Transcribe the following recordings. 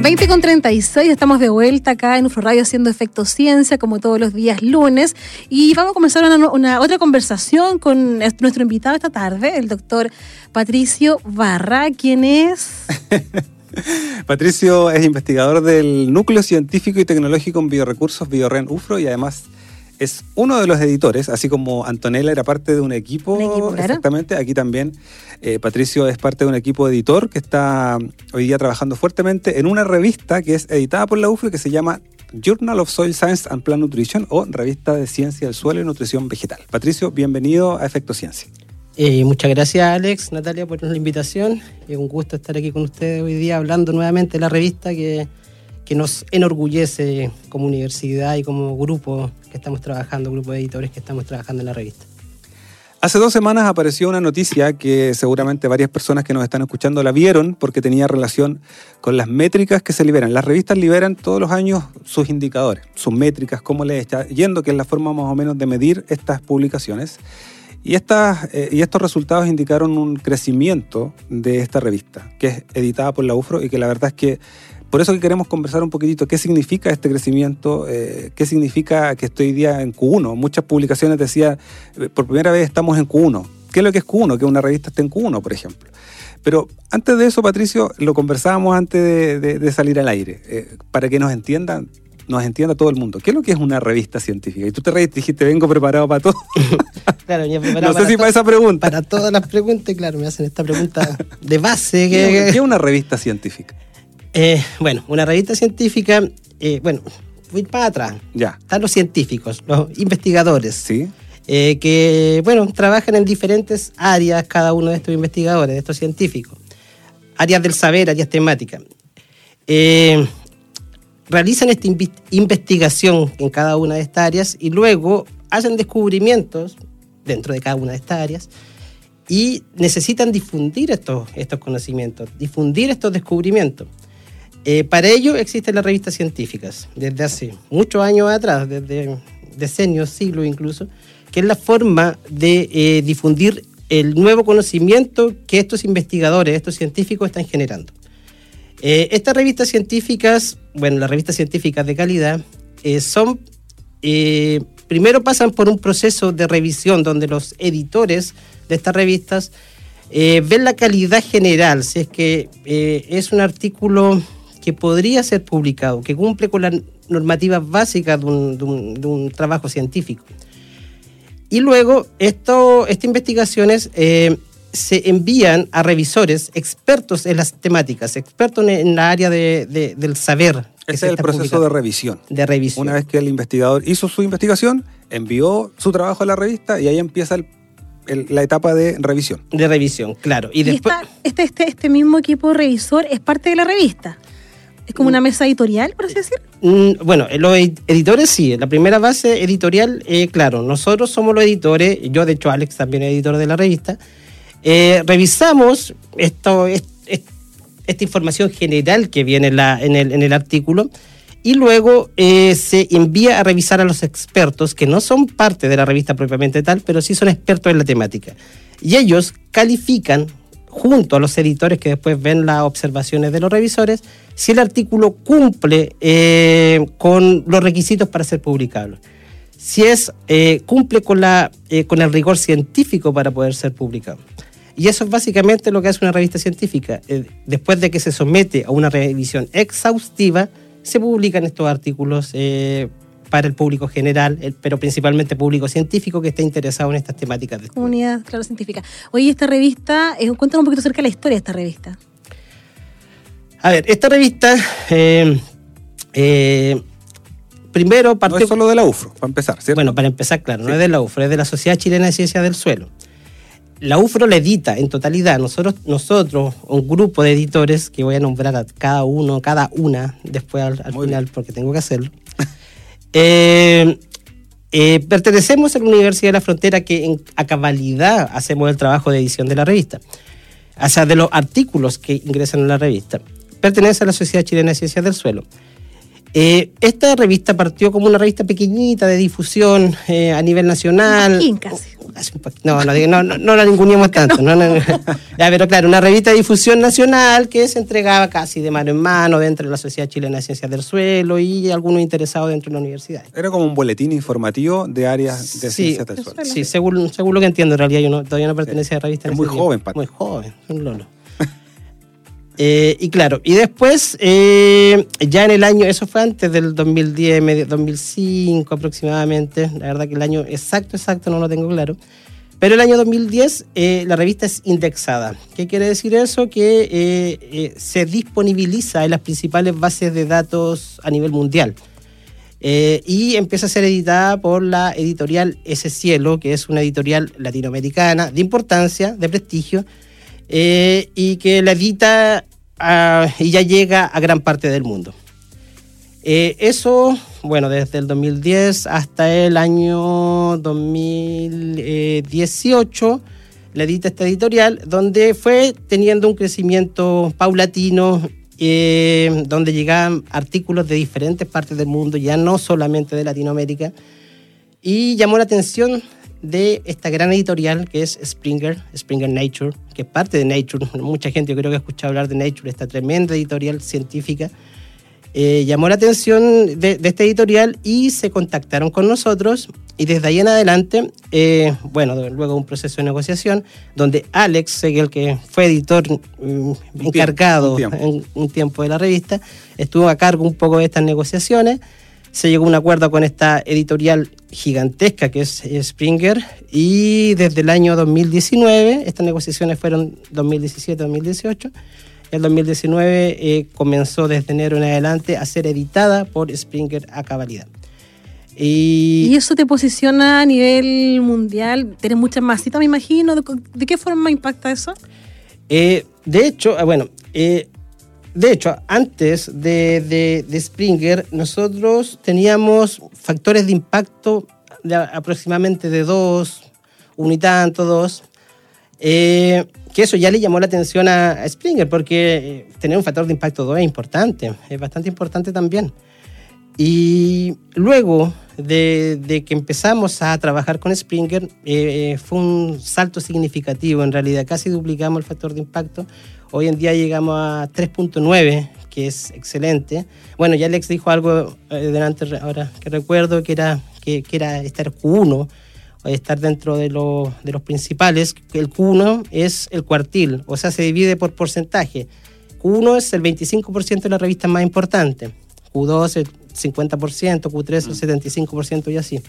20 con 36, estamos de vuelta acá en UFRO Radio haciendo Efecto Ciencia, como todos los días lunes. Y vamos a comenzar una, otra conversación con nuestro invitado esta tarde, el doctor Patricio Barra, quien es. Patricio es investigador del Núcleo Científico y Tecnológico en Biorecursos Bioren UFRO y además es uno de los editores, así como Antonella era parte de un equipo, exactamente, aquí también eh, Patricio es parte de un equipo editor que está hoy día trabajando fuertemente en una revista que es editada por la UFRO y que se llama Journal of Soil Science and Plant Nutrition o Revista de Ciencia del Suelo y Nutrición Vegetal. Patricio, bienvenido a Efecto Ciencia. Eh, muchas gracias Alex, Natalia por la invitación. Es un gusto estar aquí con ustedes hoy día hablando nuevamente de la revista que que nos enorgullece como universidad y como grupo que estamos trabajando, grupo de editores que estamos trabajando en la revista. Hace dos semanas apareció una noticia que seguramente varias personas que nos están escuchando la vieron porque tenía relación con las métricas que se liberan. Las revistas liberan todos los años sus indicadores, sus métricas, cómo les está yendo, que es la forma más o menos de medir estas publicaciones. Y, estas, eh, y estos resultados indicaron un crecimiento de esta revista, que es editada por la UFRO y que la verdad es que por eso que queremos conversar un poquitito qué significa este crecimiento, eh, qué significa que estoy hoy día en Q1. Muchas publicaciones decían, eh, por primera vez estamos en Q1. ¿Qué es lo que es Q1? Que una revista esté en Q1, por ejemplo. Pero antes de eso, Patricio, lo conversábamos antes de, salir al aire, eh, para que nos entiendan, nos entienda todo el mundo. ¿Qué es lo que es una revista científica? Y tú te reíste, dijiste, vengo preparado para todo. claro, ya preparado No sé si para esa pregunta. Para todas las preguntas, claro, me hacen esta pregunta de base. ¿Qué es una revista científica? Eh, bueno, una revista científica, eh, bueno, voy para atrás. Ya. Están los científicos, los investigadores. Sí. Eh, que, bueno, trabajan en diferentes áreas cada uno de estos investigadores, de estos científicos. Áreas del saber, áreas temáticas. realizan esta investigación en cada una de estas áreas y luego hacen descubrimientos dentro de cada una de estas áreas y necesitan difundir estos, estos conocimientos, difundir estos descubrimientos. Eh, para ello existen las revistas científicas, desde hace muchos años atrás, desde decenios, siglos incluso, que es la forma de eh, difundir el nuevo conocimiento que estos investigadores, estos científicos están generando. Eh, estas revistas científicas, bueno, las revistas científicas de calidad, son, primero pasan por un proceso de revisión donde los editores de estas revistas ven la calidad general, si es que es un artículo que podría ser publicado, que cumple con las normativas básicas de un, trabajo científico. Y luego esto, estas investigaciones eh, se envían a revisores expertos en las temáticas, expertos en, la área del saber. Ese es el proceso de revisión. De revisión. Una vez que el investigador hizo su investigación, envió su trabajo a la revista y ahí empieza la etapa de revisión. De revisión, claro. Y, después... este, este, este mismo equipo revisor es parte de la revista. ¿Es como una mesa editorial, por así decir? Mm, bueno, los editores sí, la primera base editorial, eh, claro, nosotros somos los editores, yo de hecho Alex también es editor de la revista, eh, revisamos esto, esta información general que viene en, el, artículo y luego eh, se envía a revisar a los expertos que no son parte de la revista propiamente tal, pero sí son expertos en la temática. Y ellos califican junto a los editores que después ven las observaciones de los revisores, si el artículo cumple eh, con los requisitos para ser publicable. Si es, eh, cumple con, la, eh, con el rigor científico para poder ser publicado. Y eso es básicamente lo que hace una revista científica. después de que se somete a una revisión exhaustiva, se publican estos artículos para el público general, pero principalmente público científico que está interesado en estas temáticas de Comunidad, claro, científica. Oye, esta revista, eh, cuéntanos un poquito acerca de la historia de esta revista. A ver, esta revista, eh, eh, primero partió... No es solo de la UFRO, para empezar, ¿cierto? Bueno, para empezar, claro, no es de la UFRO, es de la Sociedad Chilena de Ciencias del Suelo. La UFRO la edita en totalidad. Nosotros, nosotros, un grupo de editores, que voy a nombrar a cada uno, cada una, después al, final, porque tengo que hacerlo, eh, Eh, pertenecemos a la Universidad de la Frontera que a cabalidad hacemos el trabajo de edición de la revista, o sea, de los artículos que ingresan en la revista. Pertenece a la Sociedad Chilena de Ciencias del Suelo. Eh, esta revista partió como una revista pequeñita de difusión eh, a nivel nacional. casi. No, no, no, no la ninguneamos tanto. No, ya, pero claro, una revista de difusión nacional que se entregaba casi de mano en mano dentro de la Sociedad Chilena de Ciencias del Suelo y algunos interesados dentro de la universidad. Era como un boletín informativo de áreas de ciencias del suelo. Sí, según, según lo que entiendo, en realidad yo no, todavía no pertenece a la revista. Es muy joven, Muy joven, un lolo. Eh, y claro, y después, eh, ya en el año, eso fue antes del 2010, 2005 aproximadamente, la verdad que el año exacto, exacto no lo tengo claro, pero el año 2010 eh, la revista es indexada. ¿Qué quiere decir eso? Que se disponibiliza en las principales bases de datos a nivel mundial. y empieza a ser editada por la editorial Ese Cielo, que es una editorial latinoamericana de importancia, de prestigio, y que la edita y ya llega a gran parte del mundo. Eh, eso, bueno, desde el 2010 hasta el año 2018, la edita esta editorial, donde fue teniendo un crecimiento paulatino, eh, donde llegaban artículos de diferentes partes del mundo, ya no solamente de Latinoamérica, y llamó la atención de esta gran editorial que es Springer, Springer Nature, que es parte de Nature. Mucha gente yo creo que ha escuchado hablar de Nature, esta tremenda editorial científica. Eh, llamó la atención de, esta editorial y se contactaron con nosotros y desde ahí en adelante, eh, bueno, luego un proceso de negociación donde Alex Segel, que fue editor mm, encargado en un tiempo de la revista, estuvo a cargo un poco de estas negociaciones se llegó a un acuerdo con esta editorial gigantesca que es Springer y desde el año 2019, estas negociaciones fueron 2017-2018, el 2019 eh, comenzó desde enero en adelante a ser editada por Springer a cabalidad. Y, eso te posiciona a nivel mundial? ¿Tienes muchas masitas, me imagino? ¿De, qué forma impacta eso? Eh, de hecho, ah, bueno, eh, de hecho, antes de, Springer, nosotros teníamos factores de impacto de aproximadamente de dos, un y tanto, dos, eh, que eso ya le llamó la atención a, Springer, porque eh, tener un factor de impacto 2 es importante, es bastante importante también. Y luego de, que empezamos a trabajar con Springer, eh, fue un salto significativo, en realidad casi duplicamos el factor de impacto Hoy en día llegamos a 3.9, que es excelente. Bueno, ya Alex dijo algo eh, delante, ahora que recuerdo, que era, que, era estar Q1, estar dentro de, de los principales. El Q1 es el cuartil, o sea, se divide por porcentaje. Q1 es el 25% de las revistas más importantes, Q2 el 50%, Q3 el 75% y así.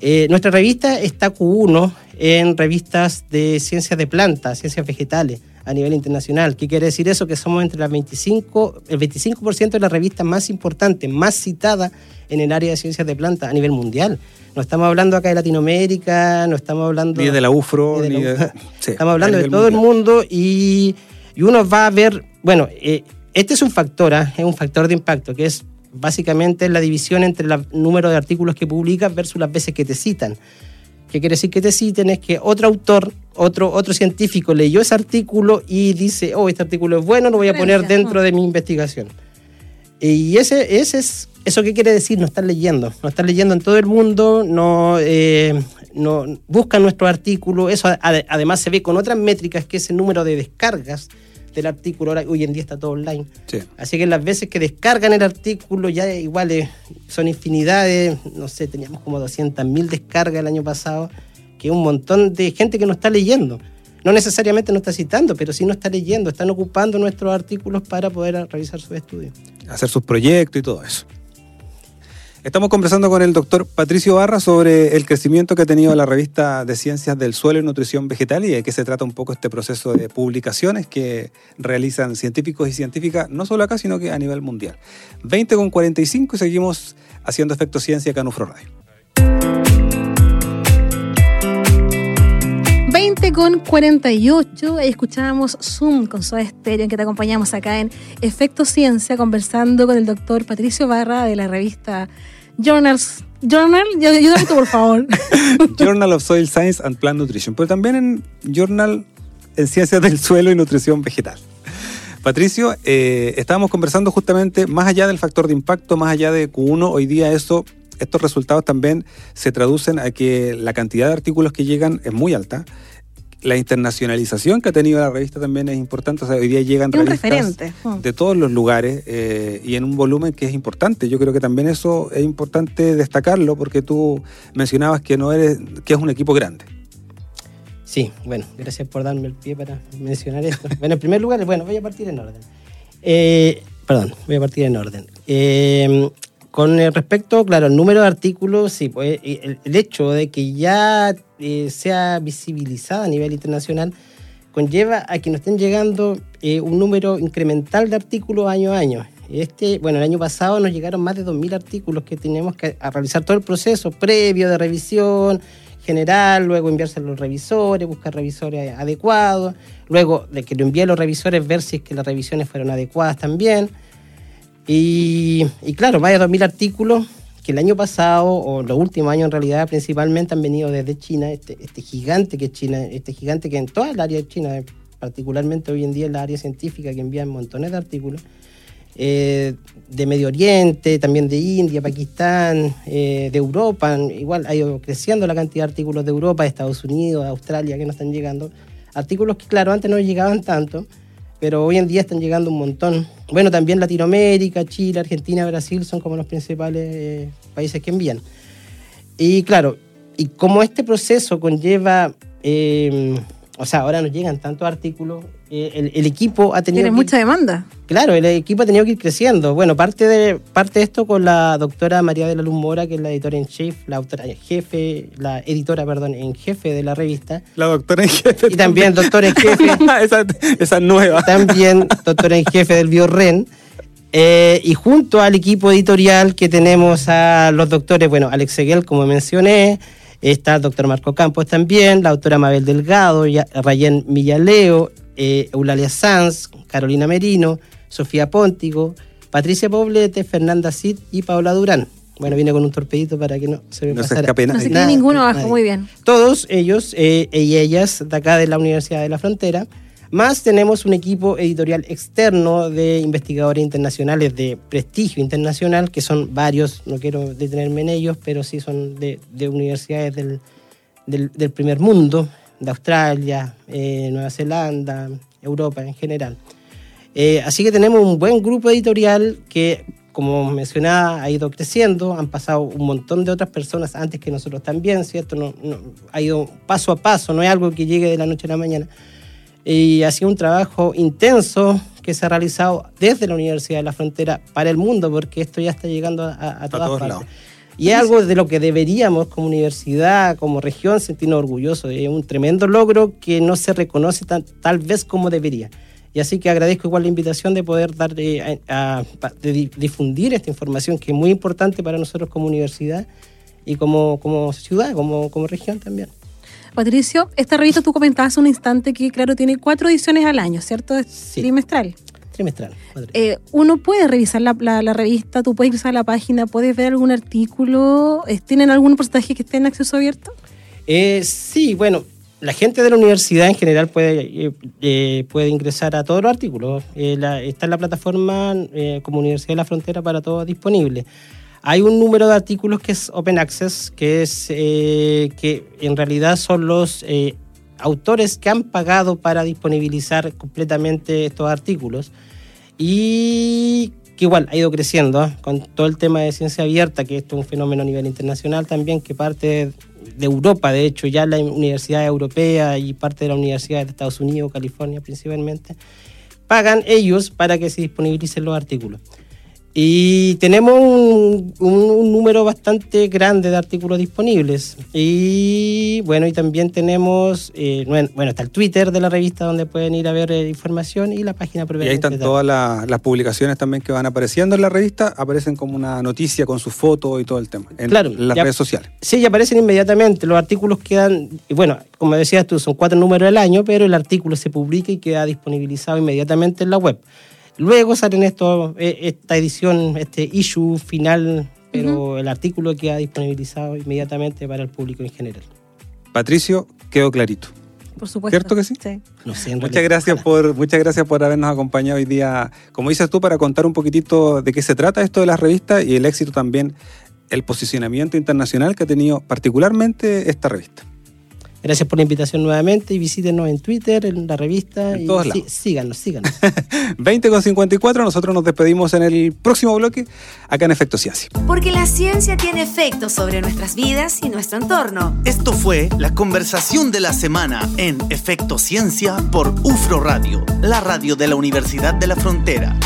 Eh, nuestra revista está Q1 en revistas de ciencias de plantas, ciencias vegetales a nivel internacional. ¿Qué quiere decir eso? Que somos entre las 25, el 25% de las revistas más importantes, más citadas en el área de ciencias de planta a nivel mundial. No estamos hablando acá de Latinoamérica, no estamos hablando... Ni de la UFRO, ni de... estamos hablando de todo el mundo y, uno va a ver, bueno, eh, este es un factor, ¿ah? es un factor de impacto, que es básicamente la división entre el número de artículos que publicas versus las veces que te citan. ¿Qué quiere decir que te citen? Es que otro autor, otro, otro científico leyó ese artículo y dice, oh, este artículo es bueno, lo voy a poner dentro de mi investigación. Y ese, ese es, ¿eso qué quiere decir? No están leyendo. No están leyendo en todo el mundo, no, eh, no buscan nuestro artículo. Eso además se ve con otras métricas, que es el número de descargas del artículo, ahora hoy en día está todo online. Así que las veces que descargan el artículo ya igual son infinidades, no sé, teníamos como 200.000 descargas el año pasado, que un montón de gente que no está leyendo. No necesariamente no está citando, pero sí no está leyendo, están ocupando nuestros artículos para poder realizar sus estudios. Hacer sus proyectos y todo eso. Estamos conversando con el doctor Patricio Barra sobre el crecimiento que ha tenido la revista de Ciencias del Suelo y Nutrición Vegetal y de qué se trata un poco este proceso de publicaciones que realizan científicos y científicas, no solo acá, sino que a nivel mundial. 20 con 45 y seguimos haciendo efecto ciencia acá en Ufro Radio. 20 con 48, ahí escuchábamos Zoom con Soda Stereo, en que te acompañamos acá en Efecto Ciencia, conversando con el doctor Patricio Barra de la revista Journals. Journal, ayúdame tú, por favor. Journal of Soil Science and Plant Nutrition, pero también en Journal en Ciencias del Suelo y Nutrición Vegetal. Patricio, eh, estábamos conversando justamente más allá del factor de impacto, más allá de Q1, hoy día eso, estos resultados también se traducen a que la cantidad de artículos que llegan es muy alta. La internacionalización que ha tenido la revista también es importante. O sea, hoy día llegan revistas mm. de todos los lugares eh, y en un volumen que es importante. Yo creo que también eso es importante destacarlo porque tú mencionabas que no eres, que es un equipo grande. Sí, bueno, gracias por darme el pie para mencionar esto. Bueno, en primer lugar, bueno, voy a partir en orden. Eh, perdón, voy a partir en orden. Eh, con respecto, claro, al número de artículos, sí, pues el, hecho de que ya eh, sea visibilizada a nivel internacional conlleva a que nos estén llegando un número incremental de artículos año a año. Este, bueno, el año pasado nos llegaron más de 2.000 artículos que tenemos que realizar todo el proceso previo de revisión, general, luego enviarse a los revisores, buscar revisores adecuados, luego de que lo envíe a los revisores, ver si es que las revisiones fueron adecuadas también. Y, y claro, vaya 2.000 artículos que el año pasado, o los últimos años en realidad, principalmente han venido desde China, este, este gigante que es China, este gigante que en toda el área de China, particularmente hoy en día en la área científica, que envían montones de artículos, eh, de Medio Oriente, también de India, Pakistán, eh, de Europa. Igual ha ido creciendo la cantidad de artículos de Europa, de Estados Unidos, de Australia que nos están llegando. Artículos que, claro, antes no llegaban tanto, pero hoy en día están llegando un montón. Bueno, también Latinoamérica, Chile, Argentina, Brasil son como los principales eh, países que envían. Y claro, y como este proceso conlleva o sea, ahora nos llegan tantos artículos, eh, el, equipo ha tenido... Tiene mucha demanda. Claro, el equipo ha tenido que ir creciendo. Bueno, parte de, parte de esto con la doctora María de la Luz Mora, que es la editora en chief, la autora jefe, la editora, perdón, en jefe de la revista. La doctora en jefe. Y también doctora en jefe. esa, esa nueva. También doctora en jefe del BioRen. Eh, y junto al equipo editorial que tenemos a los doctores, bueno, Alex Seguel, como mencioné, Está el doctor Marco Campos también, la autora Mabel Delgado, Rayén Millaleo, eh, Eulalia Sanz, Carolina Merino, Sofía Póntigo, Patricia Poblete, Fernanda Cid y Paola Durán. Bueno, viene con un torpedito para que no se me no pasara. Se no se quede ninguno abajo, muy bien. Todos ellos eh, y ellas de acá de la Universidad de la Frontera más tenemos un equipo editorial externo de investigadores internacionales de prestigio internacional, que son varios, no quiero detenerme en ellos, pero sí son de, universidades del, del, primer mundo, de Australia, eh, Nueva Zelanda, Europa en general. Eh, así que tenemos un buen grupo editorial que, como mencionaba, ha ido creciendo, han pasado un montón de otras personas antes que nosotros también, ¿cierto? No, ha ido paso a paso, no es algo que llegue de la noche a la mañana y ha sido un trabajo intenso que se ha realizado desde la Universidad de la Frontera para el mundo, porque esto ya está llegando a, todas partes. Lados. Y es algo de lo que deberíamos como universidad, como región, sentirnos orgullosos. Es un tremendo logro que no se reconoce tal vez como debería. Y así que agradezco igual la invitación de poder dar, eh, a, de difundir esta información que es muy importante para nosotros como universidad y como, como ciudad, como, como región también. Patricio, esta revista tú comentabas un instante que, claro, tiene cuatro ediciones al año, ¿cierto? Es trimestral. Trimestral. Eh, uno puede revisar la, revista, tú puedes revisar la página, puedes ver algún artículo. ¿Tienen algún porcentaje que esté en acceso abierto? Eh, sí, bueno, la gente de la universidad en general puede, eh, puede ingresar a todos los artículos. está en la plataforma como Universidad de la Frontera para todos disponible. Hay un número de artículos que es Open Access, que es eh, que en realidad son los eh, autores que han pagado para disponibilizar completamente estos artículos y que igual ha ido creciendo ¿ah? con todo el tema de ciencia abierta, que esto es un fenómeno a nivel internacional también, que parte de Europa, de hecho, ya la Universidad Europea y parte de la Universidad de Estados Unidos, California principalmente, pagan ellos para que se disponibilicen los artículos. Y tenemos un, número bastante grande de artículos disponibles. Y bueno, y también tenemos, eh, bueno, está el Twitter de la revista donde pueden ir a ver eh, información y la página Y ahí están todas las publicaciones también que van apareciendo en la revista, aparecen como una noticia con su foto y todo el tema, en, claro, las redes sociales. Sí, ya aparecen inmediatamente. Los artículos quedan, bueno, como decías tú, son cuatro números al año, pero el artículo se publica y queda disponibilizado inmediatamente en la web. Luego salen esto, eh, esta edición, este issue final pero el artículo queda disponibilizado inmediatamente para el público en general. Patricio, quedó clarito. Por supuesto. ¿Cierto que sí? Sí. No sé, en Muchas gracias, por, muchas gracias por habernos acompañado hoy día, como dices tú, para contar un poquitito de qué se trata esto de las revistas y el éxito también, el posicionamiento internacional que ha tenido particularmente esta revista. Gracias por la invitación nuevamente y visítenos en Twitter, en la revista. En y todos sí- lados. síganos, síganos. 20 con 54, nosotros nos despedimos en el próximo bloque, acá en Efecto Ciencia. Porque la ciencia tiene efectos sobre nuestras vidas y nuestro entorno. Esto fue la conversación de la semana en Efecto Ciencia por UFRO Radio, la radio de la Universidad de la Frontera.